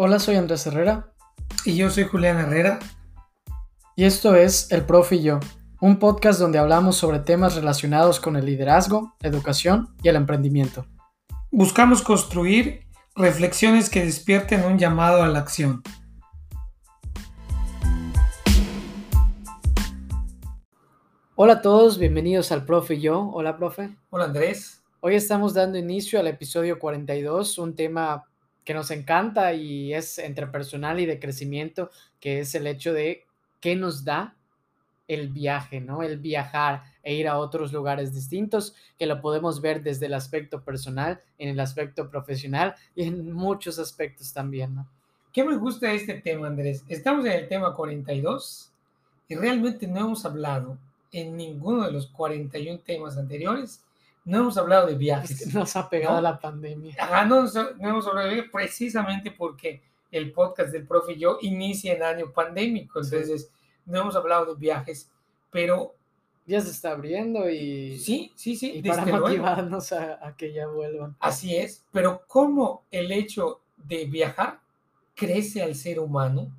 Hola, soy Andrés Herrera. Y yo soy Julián Herrera. Y esto es El Profe y yo, un podcast donde hablamos sobre temas relacionados con el liderazgo, educación y el emprendimiento. Buscamos construir reflexiones que despierten un llamado a la acción. Hola a todos, bienvenidos al Profe y yo. Hola, profe. Hola, Andrés. Hoy estamos dando inicio al episodio 42, un tema que nos encanta y es interpersonal y de crecimiento, que es el hecho de qué nos da el viaje, ¿no? El viajar e ir a otros lugares distintos, que lo podemos ver desde el aspecto personal, en el aspecto profesional y en muchos aspectos también, ¿no? ¿Qué me gusta este tema, Andrés? Estamos en el tema 42 y realmente no hemos hablado en ninguno de los 41 temas anteriores no hemos hablado de viajes. nos ha pegado la pandemia. Ajá, no, no, hemos hablado de viajes precisamente porque el podcast del profe y yo inicia en año pandémico, entonces no hemos hablado de viajes, pero... Ya se está abriendo y... Sí, sí, sí. Y para motivarnos a, que ya vuelvan. Así es, pero cómo el hecho de viajar crece al ser humano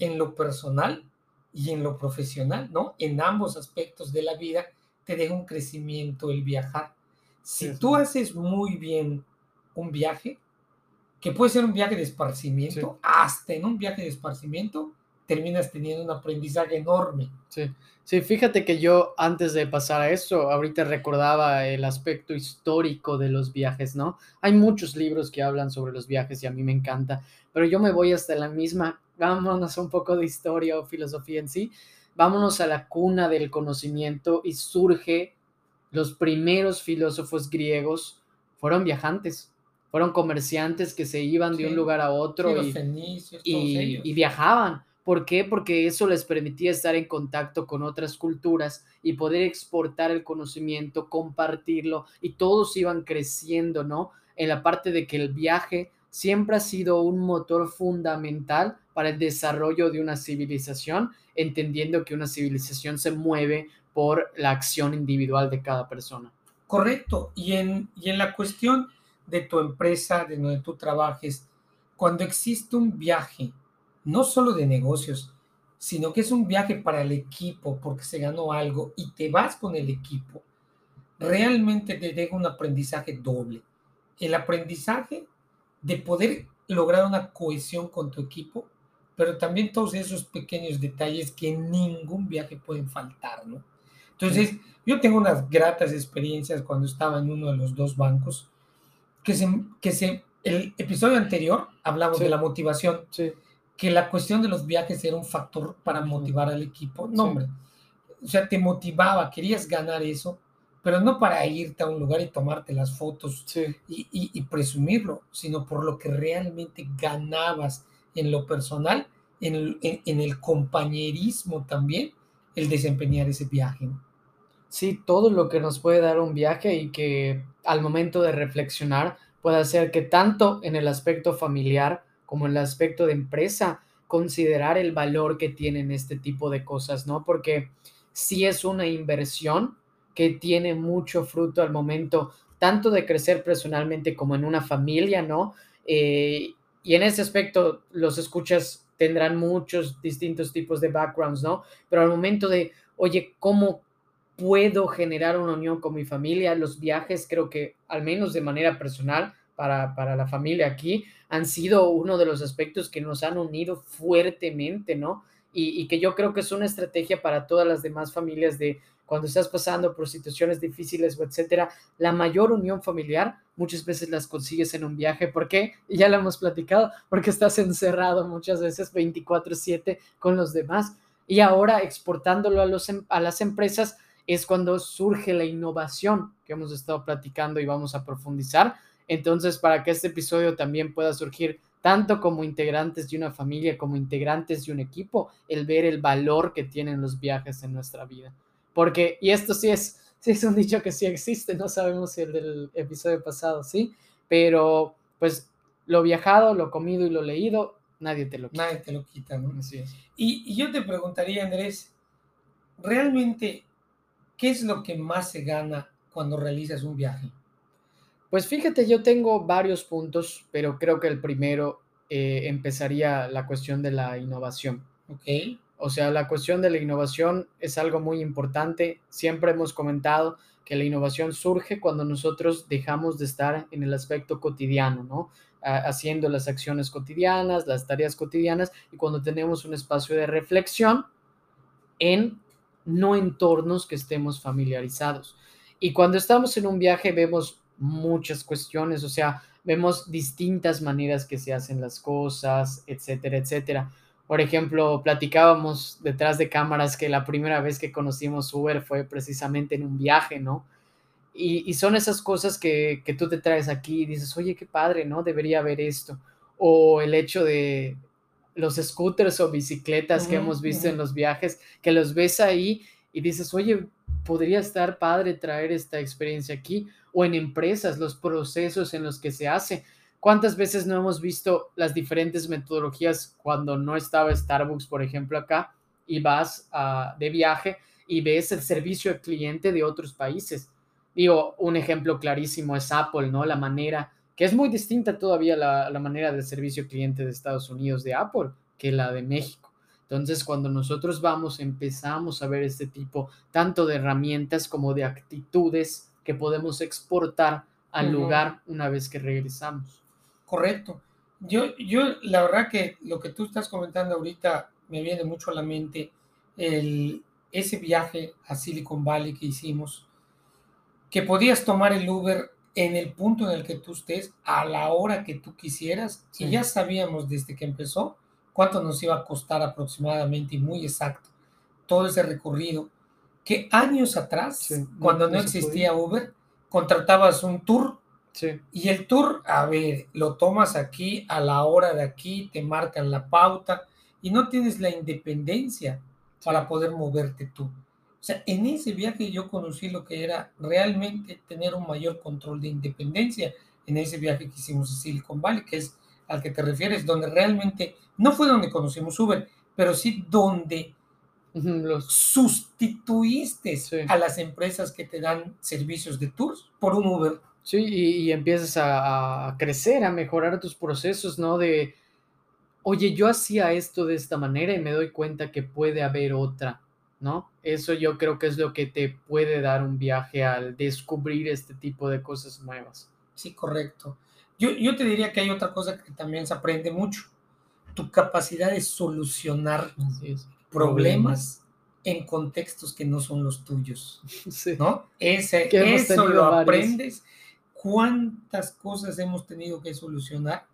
en lo personal y en lo profesional, ¿no? En ambos aspectos de la vida te deja un crecimiento el viajar. Si tú haces muy bien un viaje, que puede ser un viaje de esparcimiento, hasta en un viaje de esparcimiento terminas teniendo un aprendizaje enorme. Sí. sí, fíjate que yo antes de pasar a eso, ahorita recordaba el aspecto histórico de los viajes, ¿no? Hay muchos libros que hablan sobre los viajes y a mí me encanta, pero yo me voy hasta la misma, vámonos un poco de historia o filosofía en sí, vámonos a la cuna del conocimiento y surge los primeros filósofos griegos fueron viajantes, fueron comerciantes que se iban de un lugar a otro y, viajaban. ¿Por qué? Porque eso les permitía estar en contacto con otras culturas y poder exportar el conocimiento, compartirlo y todos iban creciendo, ¿no? En la parte de que el viaje siempre ha sido un motor fundamental para el desarrollo de una civilización, entendiendo que una civilización se mueve por la acción individual de cada persona. Correcto. Y en, y en la cuestión de tu empresa, de donde tú trabajes, cuando existe un viaje, no solo de negocios, sino que es un viaje para el equipo porque se ganó algo y te vas con el equipo, realmente te deja un aprendizaje doble. El aprendizaje de poder lograr una cohesión con tu equipo, pero también todos esos pequeños detalles que en ningún viaje pueden faltar, ¿no? Entonces, yo tengo unas gratas experiencias cuando estaba en uno de los dos bancos, que se, que se, el episodio anterior hablamos de la motivación, que la cuestión de los viajes era un factor para motivar al equipo. No, hombre, o sea, te motivaba, querías ganar eso, pero no para irte a un lugar y tomarte las fotos y, y, presumirlo, sino por lo que realmente ganabas en lo personal, en en, en el compañerismo también, el desempeñar ese viaje. Sí, todo lo que nos puede dar un viaje y que al momento de reflexionar puede hacer que tanto en el aspecto familiar como en el aspecto de empresa, considerar el valor que tienen este tipo de cosas, ¿no? Porque sí es una inversión que tiene mucho fruto al momento, tanto de crecer personalmente como en una familia, ¿no? Eh, y en ese aspecto, los escuchas tendrán muchos distintos tipos de backgrounds, ¿no? Pero al momento de, oye, ¿cómo puedo generar una unión con mi familia. Los viajes creo que, al menos de manera personal, para, para, la familia aquí, han sido uno de los aspectos que nos han unido fuertemente, ¿no? Y, y, que yo creo que es una estrategia para todas las demás familias de cuando estás pasando por situaciones difíciles o etcétera, la mayor unión familiar muchas veces las consigues en un viaje. ¿Por qué? Ya lo hemos platicado, porque estás encerrado muchas veces 24/7 con los demás. Y ahora exportándolo a, los, em, a las empresas, es cuando surge la innovación que hemos estado platicando y vamos a profundizar. Entonces, para que este episodio también pueda surgir tanto como integrantes de una familia como integrantes de un equipo, el ver el valor que tienen los viajes en nuestra vida. Porque, y esto sí es, sí es un dicho que sí existe, no sabemos si el del episodio pasado, sí, pero pues lo viajado, lo comido y lo leído, nadie te lo quita. Nadie te lo quita, ¿no? Y, y yo te preguntaría, Andrés, ¿realmente ¿qué es lo que más se gana cuando realizas un viaje? Pues fíjate, yo tengo varios puntos, pero creo que el primero eh, empezaría la cuestión de la innovación. Ok. O sea, la cuestión de la innovación es algo muy importante. Siempre hemos comentado que la innovación surge cuando nosotros dejamos de estar en el aspecto cotidiano, ¿no? haciendo las acciones cotidianas, las tareas cotidianas y cuando tenemos un espacio de reflexión en no entornos que estemos familiarizados. Y cuando estamos en un viaje vemos muchas cuestiones, o sea, vemos distintas maneras que se hacen las cosas, etcétera, etcétera. Por ejemplo, platicábamos detrás de cámaras que la primera vez que conocimos Uber fue precisamente en un viaje, ¿no? Y, son esas cosas que, tú te traes aquí y dices, oye, qué padre, ¿no? Debería haber esto. O el hecho de los scooters o bicicletas que hemos visto en los viajes, que los ves ahí y dices, oye, podría estar padre traer esta experiencia aquí. O en empresas, los procesos en los que se hace. ¿Cuántas veces no hemos visto las diferentes metodologías cuando no estaba Starbucks, por ejemplo, acá, y vas de viaje y ves el servicio al cliente de otros países? Digo, un ejemplo clarísimo es Apple, ¿no? La manera, que es muy distinta todavía la, la manera de servicio cliente de Estados Unidos de Apple que la de México. Entonces, cuando nosotros vamos, empezamos a ver este tipo tanto de herramientas como de actitudes que podemos exportar al lugar una vez que regresamos. Correcto. Yo, yo, la verdad que lo que tú estás comentando ahorita me viene mucho a la mente el, ese viaje a Silicon Valley que hicimos que podías tomar el Uber en el punto en el que tú estés, a la hora que tú quisieras, y ya sabíamos desde que empezó cuánto nos iba a costar aproximadamente y muy exacto todo ese recorrido, que años atrás, cuando no, existía Uber, contratabas un tour y el tour, a ver, lo tomas aquí a la hora de aquí, te marcan la pauta y no tienes la independencia para poder moverte tú. O sea, en ese viaje yo conocí lo que era realmente tener un mayor control de independencia en ese viaje que hicimos a Silicon Valley, que es al que te refieres, donde realmente no fue donde conocimos Uber, pero sí donde los sustituiste a las empresas que te dan servicios de tours por un Uber. Sí, y, empiezas a, a, crecer, a mejorar tus procesos, ¿no? De, oye, yo hacía esto de esta manera y me doy cuenta que puede haber otra. ¿No? Eso yo creo que es lo que te puede dar un viaje al descubrir este tipo de cosas nuevas. Sí, correcto. Yo, yo te diría que hay otra cosa que también se aprende mucho, tu capacidad de solucionar problemas en contextos que no son los tuyos, ¿no? Ese, eso lo aprendes. ¿Cuántas cosas hemos tenido que solucionar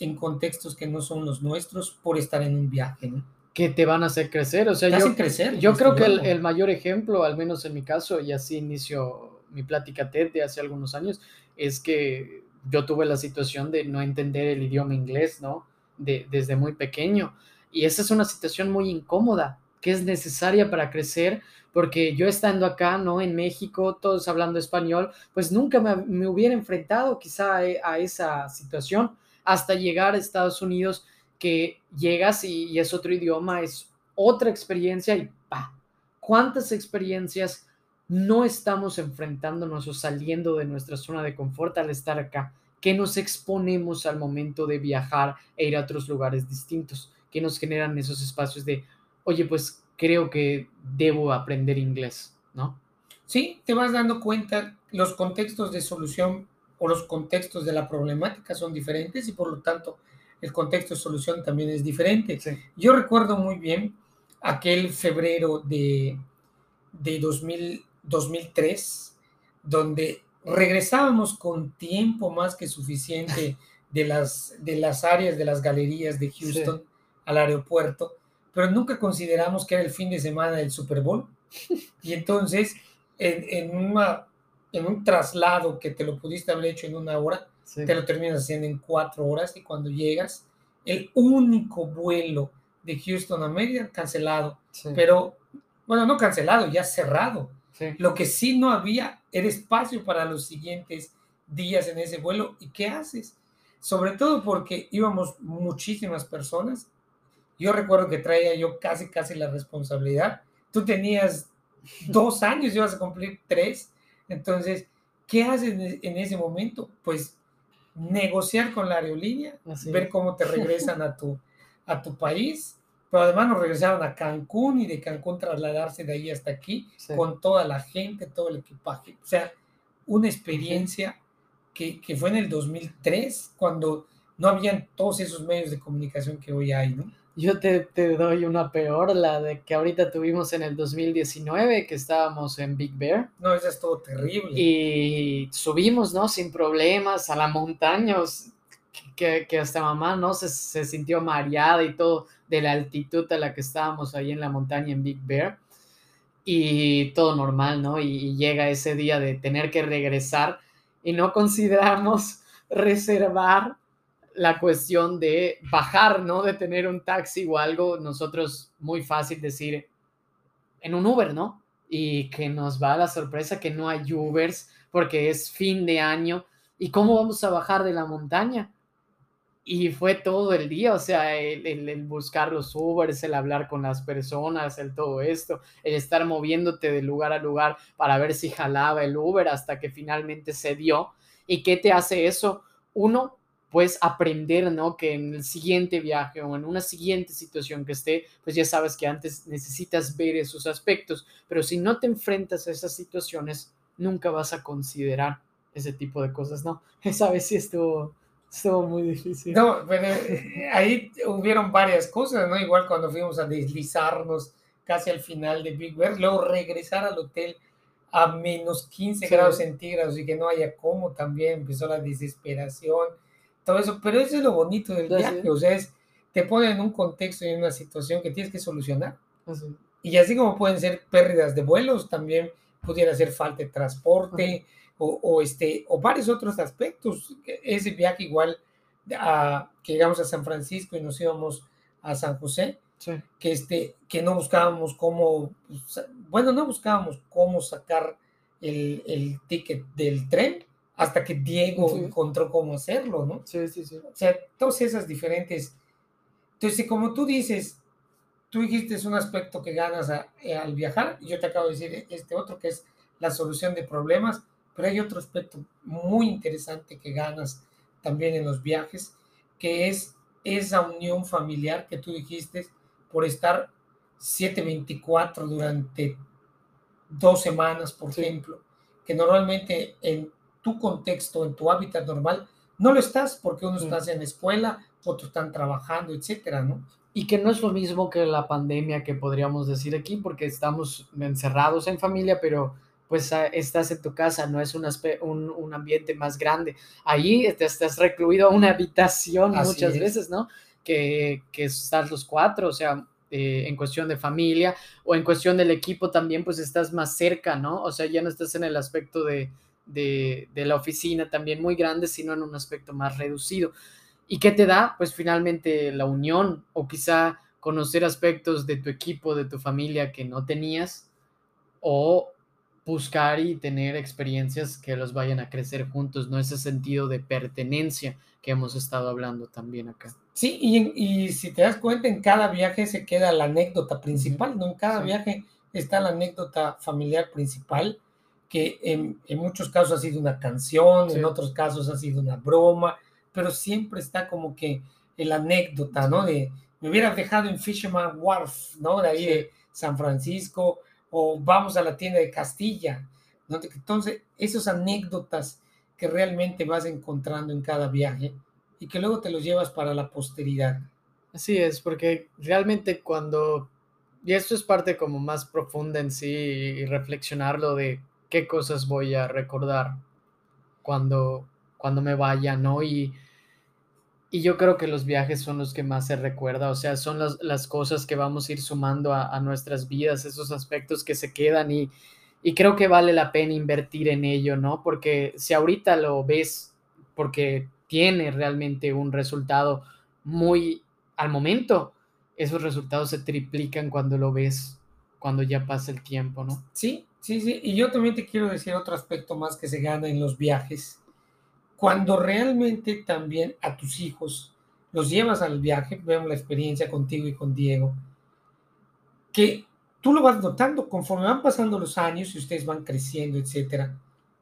en contextos que no son los nuestros por estar en un viaje, ¿no? Que te van a hacer crecer. O sea, yo, crecer, yo creo que el, mayor ejemplo, al menos en mi caso, y así inicio mi plática TED de hace algunos años, es que yo tuve la situación de no entender el idioma inglés, ¿no? De, desde muy pequeño. Y esa es una situación muy incómoda, que es necesaria para crecer, porque yo estando acá, ¿no? En México, todos hablando español, pues nunca me, me hubiera enfrentado quizá a, a esa situación hasta llegar a Estados Unidos que llegas y, es otro idioma, es otra experiencia y pa, ¿cuántas experiencias no estamos enfrentándonos o saliendo de nuestra zona de confort al estar acá? que nos exponemos al momento de viajar e ir a otros lugares distintos? que nos generan esos espacios de, oye, pues creo que debo aprender inglés, ¿no? Sí, te vas dando cuenta, los contextos de solución o los contextos de la problemática son diferentes y por lo tanto el contexto de solución también es diferente. Yo recuerdo muy bien aquel febrero de, de 2003, donde regresábamos con tiempo más que suficiente de las, de las áreas de las galerías de Houston al aeropuerto, pero nunca consideramos que era el fin de semana del Super Bowl. Y entonces, en, en, en un traslado que te lo pudiste haber hecho en una hora, te lo terminas haciendo en cuatro horas y cuando llegas, el único vuelo de Houston a Mérida cancelado, pero bueno, no cancelado, ya cerrado. Lo que sí no había era espacio para los siguientes días en ese vuelo. ¿Y qué haces? Sobre todo porque íbamos muchísimas personas. Yo recuerdo que traía yo casi, casi la responsabilidad. Tú tenías dos años, ibas a cumplir tres. Entonces, ¿qué haces en ese momento? Pues negociar con la aerolínea, Así ver cómo te regresan a tu, a tu país, pero además nos regresaron a Cancún y de Cancún trasladarse de ahí hasta aquí Sí. con toda la gente, todo el equipaje. O sea, una experiencia que, que fue en el 2003, cuando no habían todos esos medios de comunicación que hoy hay, ¿no? Yo te, te doy una peor, la de que ahorita tuvimos en el 2019, que estábamos en Big Bear No, eso es todo terrible. y subimos, ¿no? Sin problemas a la montaña, que, que hasta mamá, ¿no? Se, se sintió mareada y todo de la altitud a la que estábamos ahí en la montaña en Big Bear y todo normal, ¿no? Y, y llega ese día de tener que regresar y no consideramos reservar la cuestión de bajar, ¿no? De tener un taxi o algo, nosotros muy fácil decir en un Uber, ¿no? Y que nos va la sorpresa que no hay Ubers porque es fin de año. ¿Y cómo vamos a bajar de la montaña? Y fue todo el día, o sea, el, buscar los Ubers, el hablar con las personas, el todo esto, el estar moviéndote de lugar a lugar para ver si jalaba el Uber hasta que finalmente se dio. ¿Y qué te hace eso? Uno, pues aprender, ¿no? Que en el siguiente viaje o en una siguiente situación que esté, pues ya sabes que antes necesitas ver esos aspectos, pero si no te enfrentas a esas situaciones, nunca vas a considerar ese tipo de cosas, ¿no? Esa vez sí estuvo, estuvo muy difícil. No, pero eh, ahí hubieron varias cosas, ¿no? Igual cuando fuimos a deslizarnos casi al final de Big Bear, luego regresar al hotel a menos 15 Sí. grados centígrados y que no haya cómo también empezó la desesperación, todo eso, pero eso es lo bonito del viaje, o sea, es, te pone en un contexto y en una situación que tienes que solucionar. Así. Y así como pueden ser pérdidas de vuelos, también pudiera ser falta de transporte o, o este, o varios otros aspectos. Ese viaje igual a, que llegamos a San Francisco y nos íbamos a San José, Sí. que, este, que no buscábamos cómo, pues, bueno, no buscábamos cómo sacar el, el ticket del tren hasta que Diego Sí. encontró cómo hacerlo, ¿no? Sí, sí, sí. O sea, todas esas diferentes. Entonces, como tú dices, tú dijiste es un aspecto que ganas a- eh, al viajar, y yo te acabo de decir este otro que es la solución de problemas, pero hay otro aspecto muy interesante que ganas también en los viajes, que es esa unión familiar que tú dijiste por estar 724 durante dos semanas, por Sí. ejemplo, que normalmente en tu contexto, en tu hábitat normal, no lo estás porque uno Sí. está en la escuela, otros están trabajando, etcétera, ¿no? Y que no es lo mismo que la pandemia que podríamos decir aquí, porque estamos encerrados en familia, pero pues ah, estás en tu casa, no es un, un, un ambiente más grande. Ahí te estás recluido a una habitación Así muchas es. veces, ¿no? Que, que estás los cuatro, o sea, eh, en cuestión de familia o en cuestión del equipo también, pues estás más cerca, ¿no? O sea, ya no estás en el aspecto de, de, de la oficina también muy grande, sino en un aspecto más reducido. ¿Y qué te da? Pues finalmente la unión o quizá conocer aspectos de tu equipo, de tu familia que no tenías o buscar y tener experiencias que los vayan a crecer juntos, no ese sentido de pertenencia que hemos estado hablando también acá. Sí, y, y si te das cuenta, en cada viaje se queda la anécdota principal, ¿no? En cada Sí. viaje está la anécdota familiar principal, que en, en muchos casos ha sido una canción, Sí. en otros casos ha sido una broma, pero siempre está como que la anécdota, ¿no? De me hubieras dejado en Fisherman Wharf, ¿no? De ahí Sí. de San Francisco, o vamos a la tienda de Castilla, ¿no? Entonces, esas anécdotas que realmente vas encontrando en cada viaje y que luego te los llevas para la posteridad. Así es, porque realmente cuando, y esto es parte como más profunda en sí y reflexionarlo de qué cosas voy a recordar cuando, cuando me vaya, ¿no? Y, y yo creo que los viajes son los que más se recuerda, o sea, son las, las cosas que vamos a ir sumando a, a nuestras vidas, esos aspectos que se quedan y, y creo que vale la pena invertir en ello, ¿no? Porque si ahorita lo ves, porque tiene realmente un resultado muy al momento, esos resultados se triplican cuando lo ves, cuando ya pasa el tiempo, ¿no? Sí, sí, sí. Y yo también te quiero decir otro aspecto más que se gana en los viajes. Cuando realmente también a tus hijos los llevas al viaje, vemos la experiencia contigo y con Diego, que tú lo vas notando conforme van pasando los años y ustedes van creciendo, etcétera,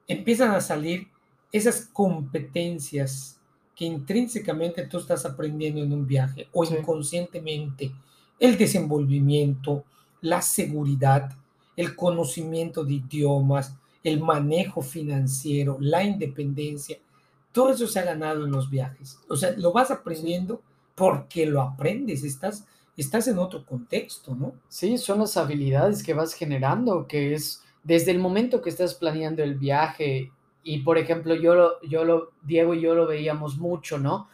empiezan a salir esas competencias que intrínsecamente tú estás aprendiendo en un viaje o Sí. inconscientemente. El desenvolvimiento, la seguridad, el conocimiento de idiomas, el manejo financiero, la independencia, todo eso se ha ganado en los viajes. O sea, lo vas aprendiendo porque lo aprendes, estás, estás en otro contexto, ¿no? Sí, son las habilidades que vas generando, que es desde el momento que estás planeando el viaje y, por ejemplo, yo lo yo lo Diego y yo lo veíamos mucho, ¿no?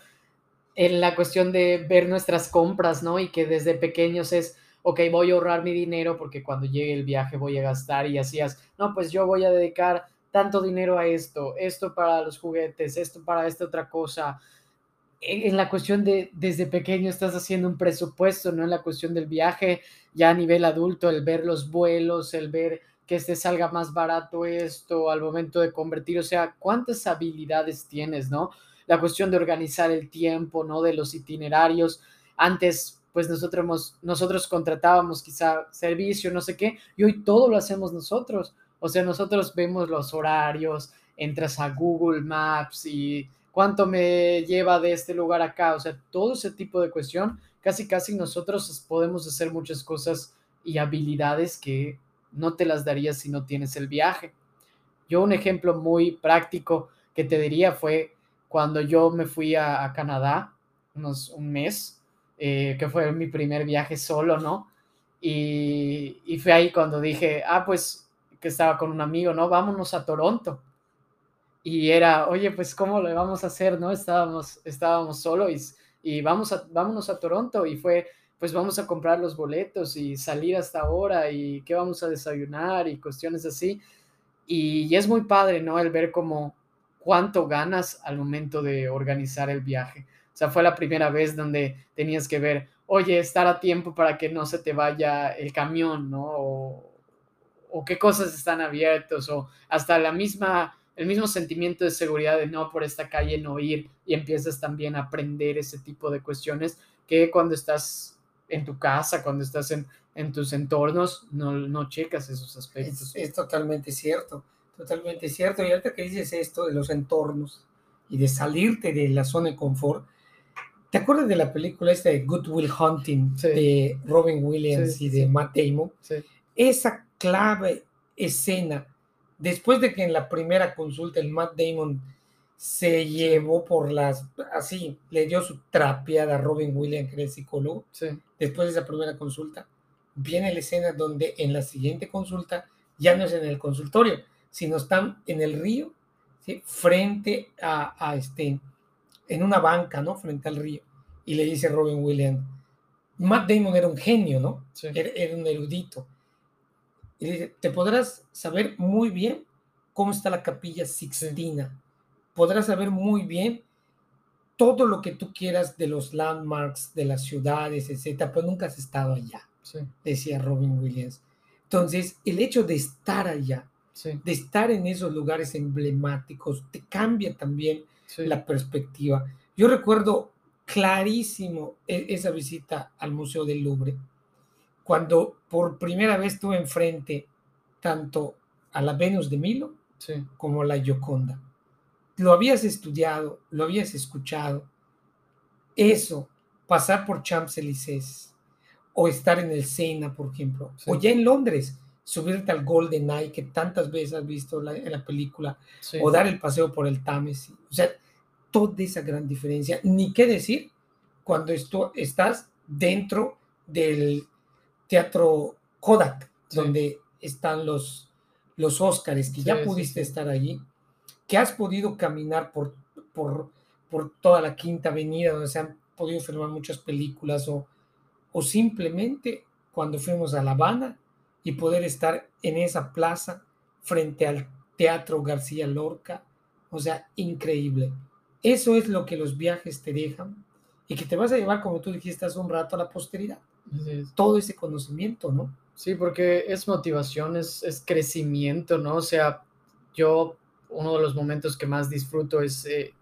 En la cuestión de ver nuestras compras, ¿no? Y que desde pequeños es, okey, voy a ahorrar mi dinero porque cuando llegue el viaje voy a gastar, y hacías, no, pues yo voy a dedicar tanto dinero a esto, esto para los juguetes, esto para esta otra cosa. En la cuestión de desde pequeño estás haciendo un presupuesto, ¿no? En la cuestión del viaje, ya a nivel adulto, el ver los vuelos, el ver que te salga más barato esto al momento de convertir, o sea, cuántas habilidades tienes, ¿no? La cuestión de organizar el tiempo, ¿no? De los itinerarios. Antes, pues nosotros hemos nosotros contratábamos quizá servicio, no sé qué, y hoy todo lo hacemos nosotros. O sea, nosotros vemos los horarios, entras a Google Maps y cuánto me lleva de este lugar acá, o sea, todo ese tipo de cuestión, casi, casi nosotros podemos hacer muchas cosas y habilidades que no te las darías si no tienes el viaje. Yo un ejemplo muy práctico que te diría fue cuando yo me fui a Canadá, unos, un mes, eh, que fue mi primer viaje solo, ¿no? Y, y fue ahí cuando dije, ah, pues que estaba con un amigo, ¿no? Vámonos a Toronto. Y era, oye, pues, ¿cómo le vamos a hacer, no? Estábamos, estábamos solos y, y vamos a, vámonos a Toronto. Y fue, pues, vamos a comprar los boletos y salir hasta ahora y qué vamos a desayunar y cuestiones así. Y, y es muy padre, ¿no? El ver como cuánto ganas al momento de organizar el viaje. O sea, fue la primera vez donde tenías que ver, oye, estar a tiempo para que no se te vaya el camión, ¿no? O, o qué cosas están abiertos, o hasta la misma el mismo sentimiento de seguridad de no por esta calle no ir y empiezas también a aprender ese tipo de cuestiones que cuando estás en tu casa, cuando estás en, en tus entornos, no, no checas esos aspectos. Es, es, totalmente cierto, totalmente cierto. Y ahorita que dices esto de los entornos y de salirte de la zona de confort, ¿te acuerdas de la película esta de Good Will Hunting sí. de Robin Williams sí, y de sí. Matt Damon? Esa clave escena después de que en la primera consulta el Matt Damon se llevó por las, así, le dio su trapeada a Robin Williams, que era el psicólogo, después de esa primera consulta, viene la escena donde en la siguiente consulta ya no es en el consultorio, sino están en el río, frente a, a, este, en una banca, ¿no? Frente al río. Y le dice Robin Williams, Matt Damon era un genio, ¿no? Sí. Era, era un erudito y dice, te podrás saber muy bien cómo está la capilla Sixtina. Sí. Podrás saber muy bien todo lo que tú quieras de los landmarks, de las ciudades, etcétera, pero nunca has estado allá, sí. decía Robin Williams. Entonces, el hecho de estar allá, de estar en esos lugares emblemáticos, te cambia también la perspectiva. Yo recuerdo clarísimo e-, esa visita al Museo del Louvre cuando por primera vez tuve enfrente tanto a la Venus de Milo sí. como a la Gioconda. Lo habías estudiado, lo habías escuchado. Eso, pasar por Champs-Élysées o estar en el Sena, por ejemplo, sí. o ya en Londres, subirte al Golden Eye que tantas veces has visto la, en la película, sí. o dar el paseo por el Támesis. O sea, toda esa gran diferencia. Ni qué decir cuando esto, estás dentro del Teatro Kodak, sí. donde están los, los Óscares, que sí, ya pudiste estar allí, que has podido caminar por, por, por, toda la Quinta Avenida, donde se han podido filmar muchas películas, o, o simplemente cuando fuimos a La Habana y poder estar en esa plaza frente al Teatro García Lorca, o sea, increíble. Eso es lo que los viajes te dejan y que te vas a llevar, como tú dijiste hace un rato, a la posteridad todo ese conocimiento, ¿no? Sí, porque es motivación, es, es, crecimiento, ¿no? O sea, yo, uno de los momentos que más disfruto es, eh,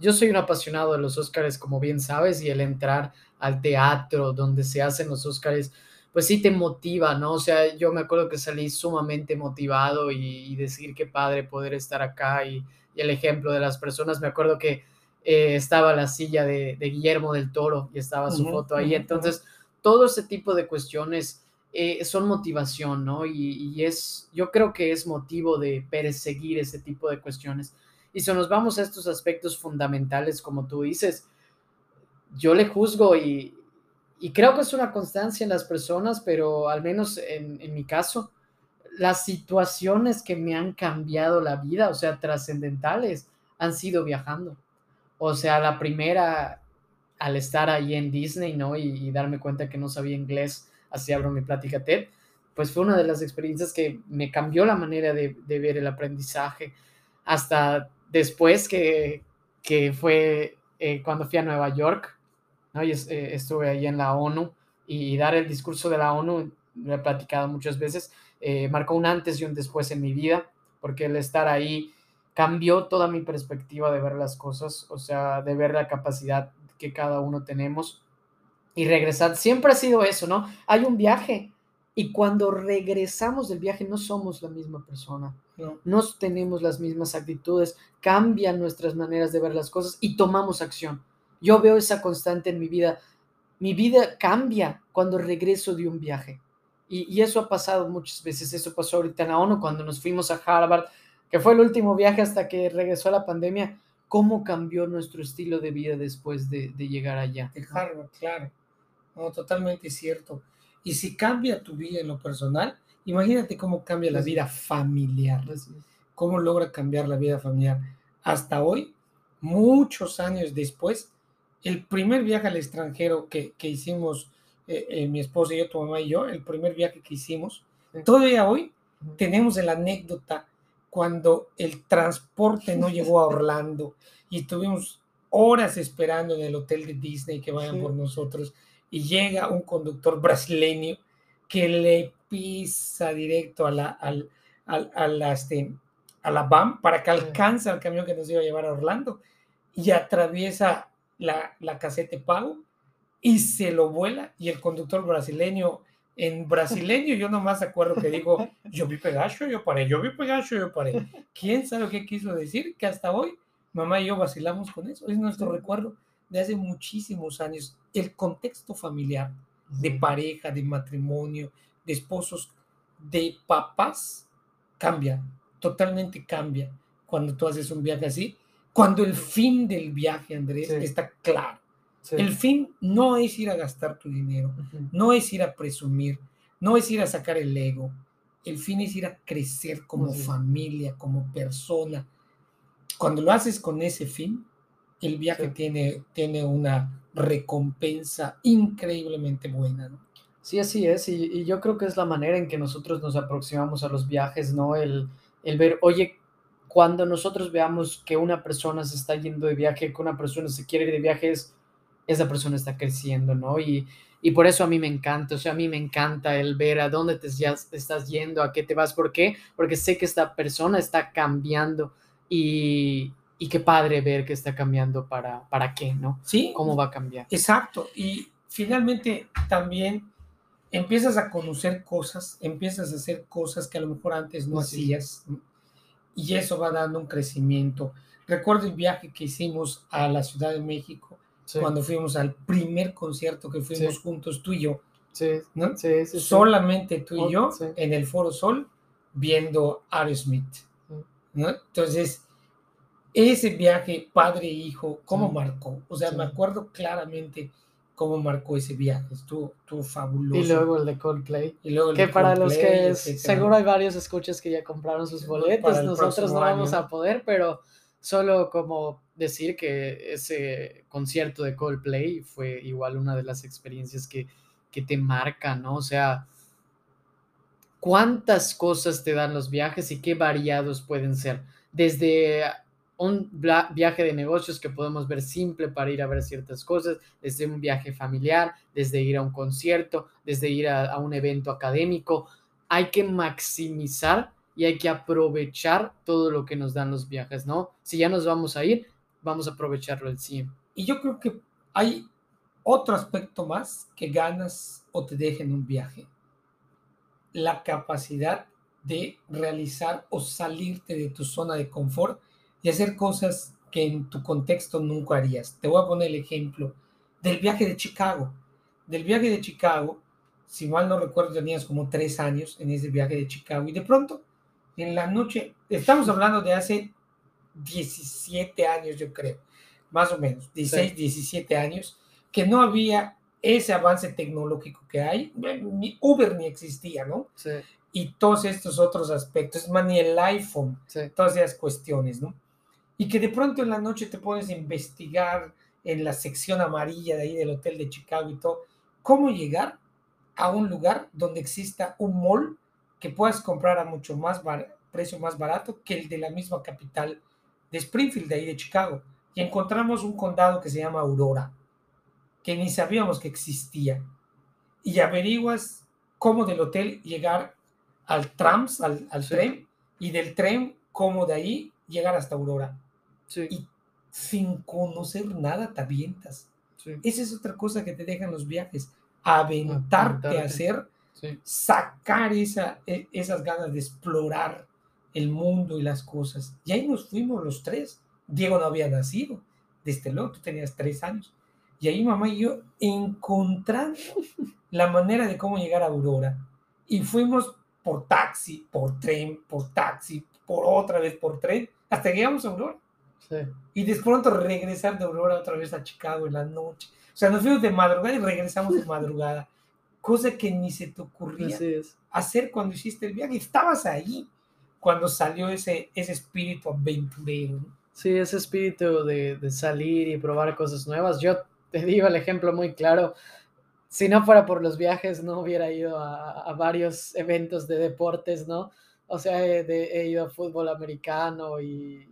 yo soy un apasionado de los Óscares, como bien sabes, y el entrar al teatro donde se hacen los Óscares, pues sí te motiva, ¿no? O sea, yo me acuerdo que salí sumamente motivado y, y decir qué padre poder estar acá y, y, el ejemplo de las personas, me acuerdo que eh, estaba la silla de, Guillermo del Toro y estaba su foto ahí. Entonces, todo ese tipo de cuestiones eh, son motivación, ¿no? Y, es, yo creo que es motivo de perseguir ese tipo de cuestiones. Y si nos vamos a estos aspectos fundamentales, como tú dices, yo le juzgo y, creo que es una constancia en las personas, pero al menos en, en mi caso, las situaciones que me han cambiado la vida, o sea, trascendentales, han sido viajando. O sea, la primera, al estar ahí en Disney, ¿no? Y, darme cuenta que no sabía inglés, así abro mi plática TED, pues fue una de las experiencias que me cambió la manera de, ver el aprendizaje. Hasta después que, que fue eh, cuando fui a Nueva York, ¿no? Y eh, estuve ahí en la ONU y dar el discurso de la ONU, lo he platicado muchas veces, eh, marcó un antes y un después en mi vida, porque el estar ahí cambió toda mi perspectiva de ver las cosas, o sea, de ver la capacidad que cada uno tenemos y regresar. Siempre ha sido eso, ¿no? Hay un viaje y cuando regresamos del viaje no somos la misma persona, no, no tenemos las mismas actitudes, cambian nuestras maneras de ver las cosas y tomamos acción. Yo veo esa constante en mi vida. Mi vida cambia cuando regreso de un viaje. Y, y, eso ha pasado muchas veces. Eso pasó ahorita en la ONU cuando nos fuimos a Harvard que fue el último viaje hasta que regresó la pandemia, ¿cómo cambió nuestro estilo de vida después de, llegar allá? De Harvard, claro. No, totalmente cierto. Y si cambia tu vida en lo personal, imagínate cómo cambia la vida familiar. ¿Cómo logra cambiar la vida familiar? Hasta hoy, muchos años después, el primer viaje al extranjero que, hicimos, eh, eh, mi esposa y yo, tu mamá y yo, el primer viaje que hicimos, todavía hoy tenemos la anécdota cuando el transporte no llegó a Orlando y estuvimos horas esperando en el hotel de Disney que vayan por nosotros y llega un conductor brasileño que le pisa directo a la, al, a la, este, a la BAM para que alcance al camión que nos iba a llevar a Orlando y atraviesa la, la casete pago y se lo vuela y el conductor brasileño en brasileño yo nomás acuerdo que digo, yo vi pegacho, yo paré, yo vi pegacho, yo paré. ¿Quién sabe qué quiso decir? Que hasta hoy mamá y yo vacilamos con eso. Es nuestro recuerdo de hace muchísimos años. El contexto familiar, de pareja, de matrimonio, de esposos, de papás, cambia, totalmente cambia cuando tú haces un viaje así. Cuando el fin del viaje, Andrés, está claro el fin no es ir a gastar tu dinero, no es ir a presumir, no es ir a sacar el ego. El fin es ir a crecer como familia, como persona. Cuando lo haces con ese fin, el viaje tiene, tiene una recompensa increíblemente buena. ¿no? Sí, así es. Y, yo creo que es la manera en que nosotros nos aproximamos a los viajes, ¿no? El, el ver, oye, cuando nosotros veamos que una persona se está yendo de viaje, que una persona se quiere ir de viaje, es esa persona está creciendo, ¿no? Y, y por eso a mí me encanta, o sea, a mí me encanta el ver a dónde te, ya estás yendo, a qué te vas, ¿por qué? Porque sé que esta persona está cambiando y, y qué padre ver que está cambiando para, para qué, ¿no? Sí. ¿Cómo va a cambiar? Exacto. Y finalmente también empiezas a conocer cosas, empiezas a hacer cosas que a lo mejor antes no hacías y eso va dando un crecimiento. Recuerdo el viaje que hicimos a la Ciudad de México cuando fuimos al primer concierto que fuimos juntos tú y yo. Sí, ¿no? Solamente tú y yo en el Foro Sol viendo Aerosmith. ¿no? Entonces, ese viaje padre e hijo, ¿cómo marcó? O sea, me acuerdo claramente cómo marcó ese viaje. Estuvo, estuvo, fabuloso. Y luego el de Coldplay. Y luego que para los que seguro hay varios escuchas que ya compraron sus boletos, nosotros no vamos a poder, pero Solo como decir que ese concierto de Coldplay fue igual una de las experiencias que, que te marcan, ¿no? O sea, cuántas cosas te dan los viajes y qué variados pueden ser. Desde un viaje de negocios que podemos ver simple para ir a ver ciertas cosas, desde un viaje familiar, desde ir a un concierto, desde ir a, un evento académico. Hay que maximizar y hay que aprovechar todo lo que nos dan los viajes, ¿no? Si ya nos vamos a ir, vamos a aprovecharlo al 100. Y yo creo que hay otro aspecto más que ganas o te dejen un viaje. La capacidad de realizar o salirte de tu zona de confort y hacer cosas que en tu contexto nunca harías. Te voy a poner el ejemplo del viaje de Chicago. Del viaje de Chicago, si mal no recuerdo, tenías como tres años en ese viaje de Chicago y de pronto, en la noche, estamos hablando de hace 17 años, yo creo, más o menos, 16, 17 años, que no había ese avance tecnológico que hay, ni Uber ni existía, ¿no? Sí. Y todos estos otros aspectos, más, ni el iPhone, Sí. todas esas cuestiones, ¿no? Y que de pronto en la noche te pones a investigar en la sección amarilla de ahí del hotel de Chicago y todo, cómo llegar a un lugar donde exista un mall que puedas comprar a mucho más bar- precio más barato que el de la misma capital de Springfield, de ahí de Chicago. Y encontramos un condado que se llama Aurora, que ni sabíamos que existía. Y averiguas cómo del hotel llegar al trams, al, al Sí. tren, y del tren cómo de ahí llegar hasta Aurora. Sí. Y sin conocer nada te avientas. Sí. Esa es otra cosa que te dejan los viajes, aventarte, Aventarte. a hacer, Sí. sacar esa, e- esas ganas de explorar el mundo y las cosas. Y ahí nos fuimos los tres. Diego no había nacido, desde luego, tú tenías tres años. Y ahí mamá y yo encontrando la manera de cómo llegar a Aurora. Y fuimos por taxi, por tren, por taxi, por otra vez por tren, hasta llegamos a Aurora Sí. y de pronto regresar de Aurora otra vez a Chicago en la noche. O sea, nos fuimos de madrugada y regresamos de madrugada. Cosa que ni se te ocurría hacer cuando hiciste el viaje. Estabas ahí cuando salió ese, ese espíritu aventurero. Sí, ese espíritu de, de salir y probar cosas nuevas. Yo te digo el ejemplo muy claro. Si no fuera por los viajes, no hubiera ido a, a varios eventos de deportes, ¿no? O sea, he, de- he ido a fútbol americano y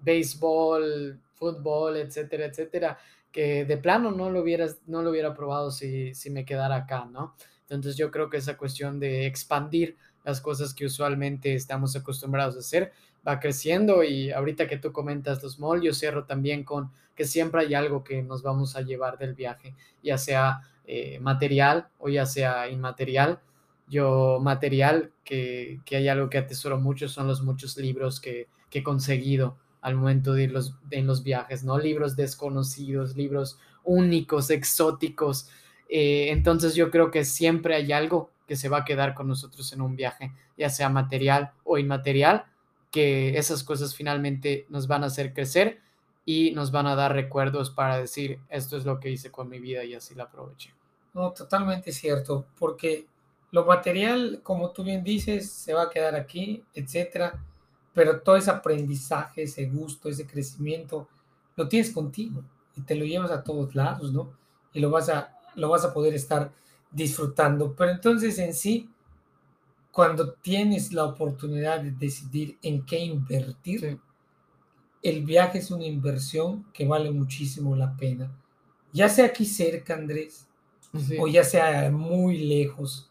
béisbol, fútbol, etcétera, etcétera, que de plano no lo hubieras, no lo hubiera probado si, si me quedara acá, ¿no? Entonces yo creo que esa cuestión de expandir las cosas que usualmente estamos acostumbrados a hacer va creciendo y ahorita que tú comentas los malls, yo cierro también con que siempre hay algo que nos vamos a llevar del viaje, ya sea eh, material o ya sea inmaterial. Yo material, que, que hay algo que atesoro mucho, son los muchos libros que, que he conseguido al momento de los, en los viajes, ¿no? Libros desconocidos, libros únicos, exóticos. Eh, entonces yo creo que siempre hay algo que se va a quedar con nosotros en un viaje, ya sea material o inmaterial, que esas cosas finalmente nos van a hacer crecer y nos van a dar recuerdos para decir, esto es lo que hice con mi vida y así la aproveché. No, totalmente cierto, porque lo material, como tú bien dices, se va a quedar aquí, etcétera, pero todo ese aprendizaje, ese gusto, ese crecimiento, lo tienes contigo y te lo llevas a todos lados, ¿no? Y lo vas a, lo vas a poder estar disfrutando. Pero entonces en sí, cuando tienes la oportunidad de decidir en qué invertir, Sí. el viaje es una inversión que vale muchísimo la pena. Ya sea aquí cerca, Andrés, Sí. o ya sea muy lejos,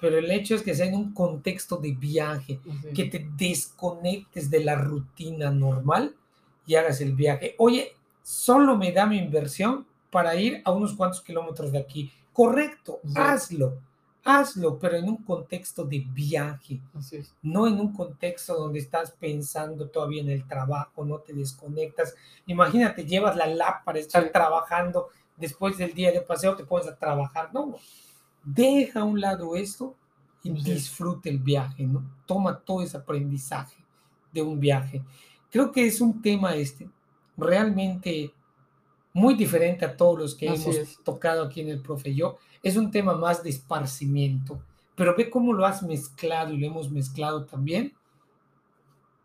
pero el hecho es que sea en un contexto de viaje, Sí. que te desconectes de la rutina normal y hagas el viaje. Oye, solo me da mi inversión para ir a unos cuantos kilómetros de aquí. Correcto, Sí. hazlo, hazlo, pero en un contexto de viaje no en un contexto donde estás pensando todavía en el trabajo, no te desconectas. Imagínate, llevas la lap para estar Sí. trabajando después del día de paseo, te pones a trabajar. No, deja a un lado esto y Sí. disfruta el viaje, ¿no? Toma todo ese aprendizaje de un viaje. Creo que es un tema este realmente muy diferente a todos los que Así hemos es. tocado aquí en el profe yo. Es un tema más de esparcimiento, pero ve cómo lo has mezclado y lo hemos mezclado también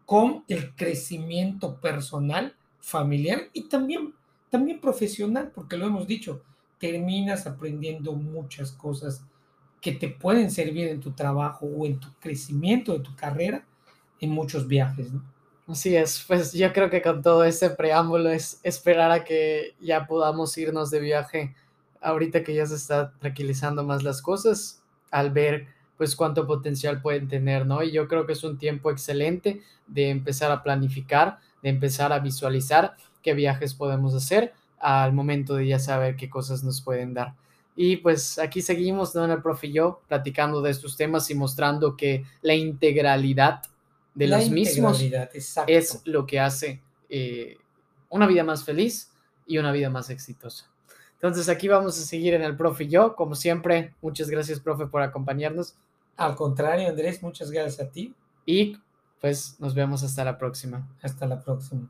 con el crecimiento personal, familiar y también, también profesional, porque lo hemos dicho, terminas aprendiendo muchas cosas que te pueden servir en tu trabajo o en tu crecimiento de tu carrera en muchos viajes, ¿no? Así es, pues yo creo que con todo ese preámbulo es esperar a que ya podamos irnos de viaje ahorita que ya se está tranquilizando más las cosas, al ver pues cuánto potencial pueden tener, ¿no? Y yo creo que es un tiempo excelente de empezar a planificar, de empezar a visualizar qué viajes podemos hacer al momento de ya saber qué cosas nos pueden dar. Y pues aquí seguimos, ¿no? En el profe y yo, platicando de estos temas y mostrando que la integralidad de La los mismos exacto. es lo que hace eh, una vida más feliz y una vida más exitosa. Entonces aquí vamos a seguir en el profe y yo. Como siempre, muchas gracias, profe, por acompañarnos. Al contrario, Andrés, muchas gracias a ti. Y pues nos vemos hasta la próxima. Hasta la próxima.